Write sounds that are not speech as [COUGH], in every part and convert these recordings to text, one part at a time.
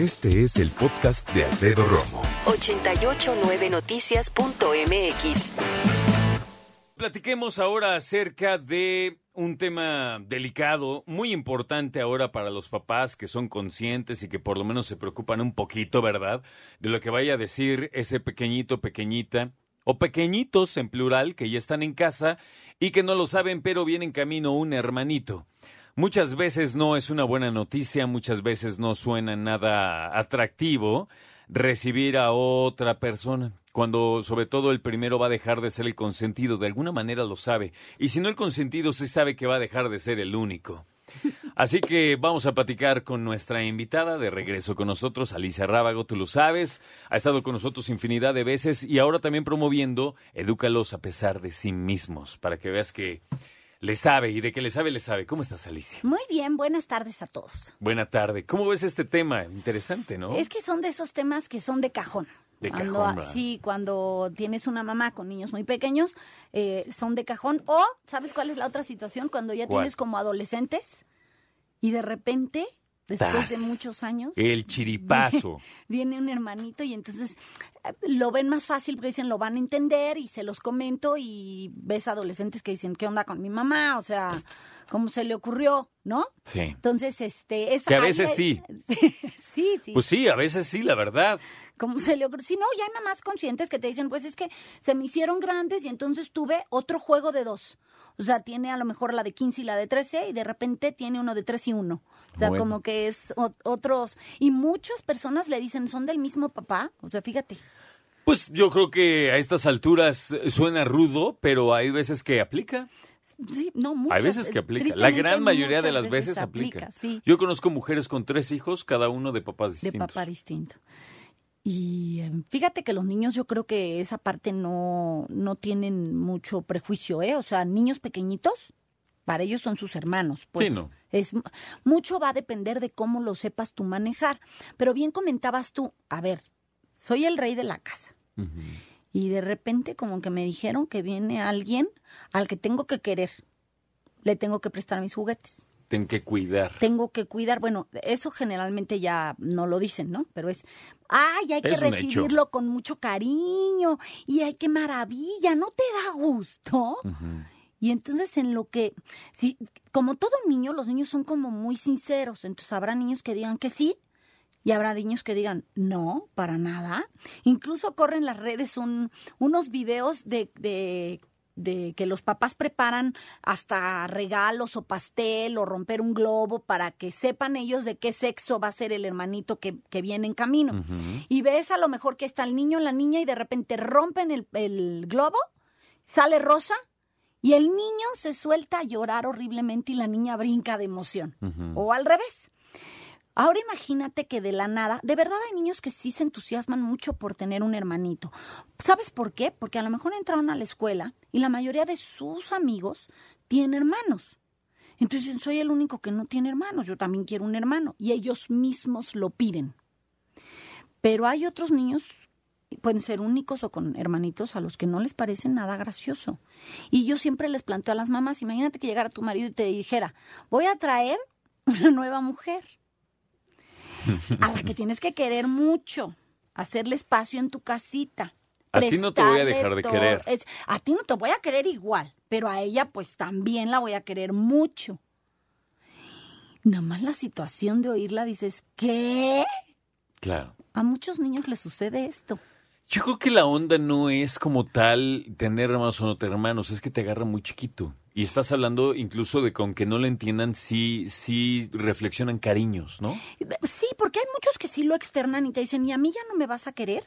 Este es el podcast de Alfredo Romo. 889noticias.mx. Platiquemos ahora acerca de un tema delicado, muy importante ahora para los papás que son conscientes y que por lo menos se preocupan un poquito, ¿verdad? De lo que vaya a decir ese pequeñito, pequeñita, o pequeñitos en plural, que ya están en casa y que no lo saben, pero viene en camino un hermanito. Muchas veces no es una buena noticia, muchas veces no suena nada atractivo recibir a otra persona, cuando sobre todo el primero va a dejar de ser el consentido, de alguna manera lo sabe, y si no el consentido se sabe que va a dejar de ser el único. Así que vamos a platicar con nuestra invitada de regreso con nosotros, Alicia Rábago, tú lo sabes, ha estado con nosotros infinidad de veces y ahora también promoviendo Edúcalos a pesar de sí mismos, para que veas que le sabe y de que le sabe, le sabe. ¿Cómo estás, Alicia? Muy bien, buenas tardes a todos. Buena tarde. ¿Cómo ves este tema? Interesante, ¿no? Es que son de esos temas que son de cajón. De cuando, cajón. Sí, cuando tienes una mamá con niños muy pequeños, eh, son de cajón. O, ¿sabes cuál es la otra situación? Cuando ya ¿Cuál? tienes como adolescentes y de repente, después de muchos años, El chiripazo. [LAUGHS] viene un hermanito y entonces eh, lo ven más fácil porque dicen lo van a entender y se los comento y ves adolescentes que dicen, ¿qué onda con mi mamá? O sea, ¿cómo se le ocurrió? ¿No? Sí. Entonces, este... Es, Que a veces hay- sí. [LAUGHS] sí, sí. Pues sí, a veces sí, la verdad. ¿Cómo se le ocurre? Si no, ya hay mamás conscientes que te dicen, pues es que se me hicieron grandes y entonces tuve otro juego de dos. O sea, tiene a lo mejor la de 15 y la de 13 y de repente tiene uno de 3 y 1. O sea, Bueno. como que es otros... Y muchas personas le dicen, ¿son del mismo papá? O sea, fíjate. Pues yo creo que a estas alturas suena rudo, pero hay veces que aplica. Sí, no, muchas. Hay veces que aplica. La gran mayoría de las veces aplica. Sí, Yo conozco mujeres con tres hijos, cada uno de papás de distintos. papá distinto. Y eh, fíjate que los niños yo creo que esa parte no, no tienen mucho prejuicio, ¿eh? O sea, niños pequeñitos, para ellos son sus hermanos. Pues Sí, no. es, mucho va a depender de cómo lo sepas tú manejar. Pero bien comentabas tú, a ver, soy el rey de la casa. Y de repente como que me dijeron que viene alguien al que tengo que querer. Le tengo que prestar mis juguetes. Ten que cuidar. Tengo que cuidar. Bueno, eso generalmente ya no lo dicen, ¿no? Pero es, ay, hay que Es recibirlo con mucho cariño. Y ay, qué maravilla, ¿no te da gusto? Y entonces en lo que, sí, como todo niño, los niños son como muy sinceros. Entonces habrá niños que digan que sí y habrá niños que digan no, para nada. Incluso corren las redes un, unos videos de, de, de que los papás preparan hasta regalos o pastel o romper un globo para que sepan ellos de qué sexo va a ser el hermanito que, que viene en camino. Y ves a lo mejor que está el niño, la niña y de repente rompen el, el globo, sale rosa y el niño se suelta a llorar horriblemente y la niña brinca de emoción. O al revés. Ahora imagínate que de la nada, de verdad hay niños que sí se entusiasman mucho por tener un hermanito. ¿Sabes por qué? Porque a lo mejor entraron a la escuela y la mayoría de sus amigos tienen hermanos. Entonces soy el único que no tiene hermanos, yo también quiero un hermano. Y ellos mismos lo piden. Pero hay otros niños, pueden ser únicos o con hermanitos, a los que no les parece nada gracioso. Y yo siempre les planteo a las mamás, imagínate que llegara tu marido y te dijera, voy a traer una nueva mujer, [LAUGHS] a la que tienes que querer mucho, hacerle espacio en tu casita. A ti no te voy a dejar de querer. Es- a ti no te voy a querer igual, pero a ella pues también la voy a querer mucho. Nada más la situación de oírla dices, ¿qué? Claro. A muchos niños les sucede esto. Yo creo que la onda no es como tal tener hermanos o no tener hermanos, es que te agarra muy chiquito. Y estás hablando incluso de que no le entiendan, sí, sí reflexionan cariños, ¿no? Sí, porque hay muchos que sí lo externan y te dicen, ¿y a mí ya no me vas a querer?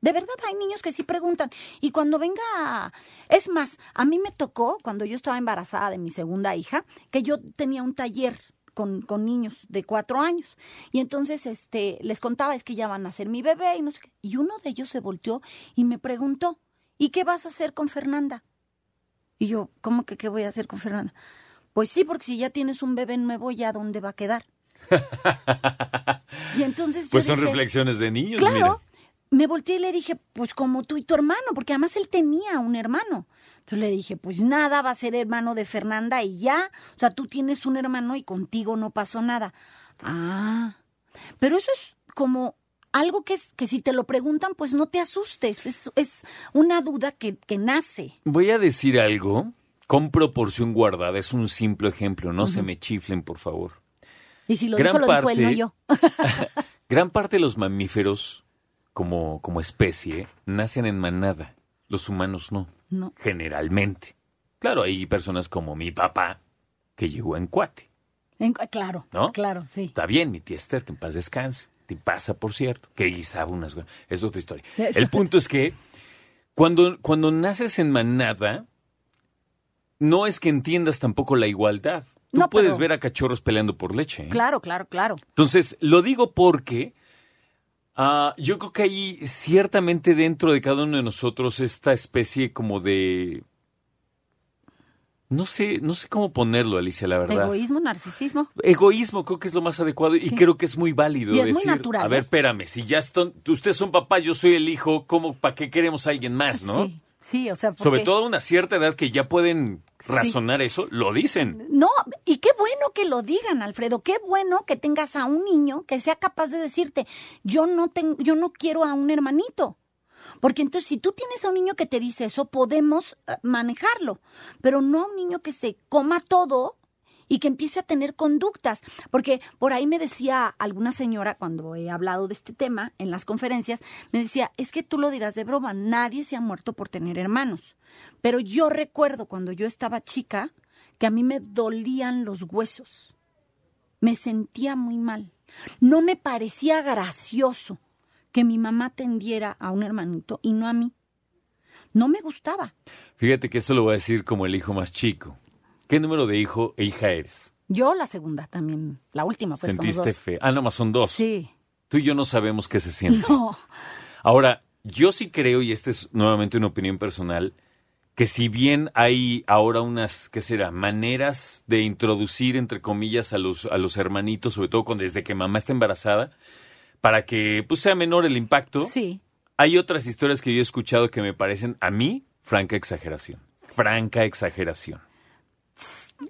De verdad hay niños que sí preguntan. Y cuando venga, es más, a mí me tocó, cuando yo estaba embarazada de mi segunda hija, que yo tenía un taller con, con niños de cuatro años. Y entonces este, les contaba, es que ya van a ser mi bebé y no sé qué. Y uno de ellos se volteó y me preguntó, ¿y qué vas a hacer con Fernanda? Y yo, ¿cómo que qué voy a hacer con Fernanda? Pues sí, porque si ya tienes un bebé nuevo, ¿ya dónde va a quedar? [LAUGHS] y entonces yo Pues son dije, reflexiones de niños, Claro. mira. Me volteé y le dije, pues como tú y tu hermano, porque además él tenía un hermano. Entonces le dije, pues nada, va a ser hermano de Fernanda y ya. O sea, tú tienes un hermano y contigo no pasó nada. Ah, pero eso es como algo que, es, que si te lo preguntan, pues no te asustes. Es, es una duda que, que nace. Voy a decir algo con proporción guardada. Es un simple ejemplo. No se me chiflen, por favor. Y si lo Gran dijo, lo dijo él, no parte- yo. [LAUGHS] Gran parte de los mamíferos, como, como especie, nacen en manada. Los humanos no. No. Generalmente. Claro, hay personas como mi papá, que llegó en cuate. En- claro, ¿No? claro, sí. Está bien, mi tía Esther, que en paz descanse. Te pasa, por cierto, que guisaba unas... Es otra historia. [LAUGHS] Eso. El punto es que cuando, cuando naces en manada, no es que entiendas tampoco la igualdad. Tú No, puedes pero- ver a cachorros peleando por leche. ¿eh? Claro, claro, claro. Entonces, lo digo porque ah, yo creo que hay ciertamente dentro de cada uno de nosotros esta especie como de... No sé, no sé cómo ponerlo, Alicia, la verdad. Egoísmo, narcisismo. Egoísmo creo que es lo más adecuado y creo que es muy válido Y es muy decir, natural, a ver, ¿eh? espérame, si ya están, ustedes son papá, yo soy el hijo, ¿cómo, para qué queremos a alguien más, no? Sí, sí, o sea, porque... Sobre todo a una cierta edad que ya pueden Sí. razonar eso, lo dicen. No, y qué bueno que lo digan, Alfredo. Qué bueno que tengas a un niño que sea capaz de decirte, yo no tengo, yo no quiero a un hermanito. Porque entonces, si tú tienes a un niño que te dice eso, podemos eh, manejarlo. Pero no a un niño que se coma todo y que empiece a tener conductas. Porque por ahí me decía alguna señora, cuando he hablado de este tema en las conferencias, me decía, es que tú lo dirás de broma, nadie se ha muerto por tener hermanos. Pero yo recuerdo cuando yo estaba chica que a mí me dolían los huesos. Me sentía muy mal. No me parecía gracioso que mi mamá tendiera a un hermanito y no a mí. No me gustaba. Fíjate que esto lo voy a decir como el hijo más chico. ¿Qué número de hijo e hija eres? Yo la segunda también, la última, pues somos ¿Sentiste dos. fe? Ah, no, más son dos. Sí. Tú y yo no sabemos qué se siente. No. Ahora, yo sí creo, y esta es nuevamente una opinión personal, que si bien hay ahora unas, ¿qué será?, maneras de introducir, entre comillas, a los, a los hermanitos, sobre todo cuando, desde que mamá está embarazada, para que pues, sea menor el impacto, Sí. hay otras historias que yo he escuchado que me parecen, a mí, franca exageración. Franca exageración.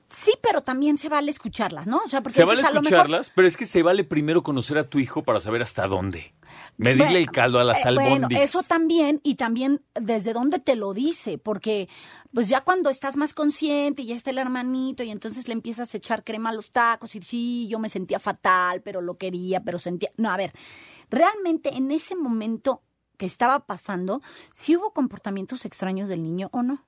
Sí, pero también se vale escucharlas, ¿no? O sea, porque Se vale a lo mejor escucharlas, pero es que se vale primero conocer a tu hijo para saber hasta dónde. Medirle Bueno, el caldo a las eh, Bueno, eso también, y también desde dónde te lo dice, porque pues ya cuando estás más consciente y ya está el hermanito y entonces le empiezas a echar crema a los tacos y sí, yo me sentía fatal, pero lo quería, pero sentía... No, a ver, realmente en ese momento que estaba pasando, si hubo comportamientos extraños del niño o no.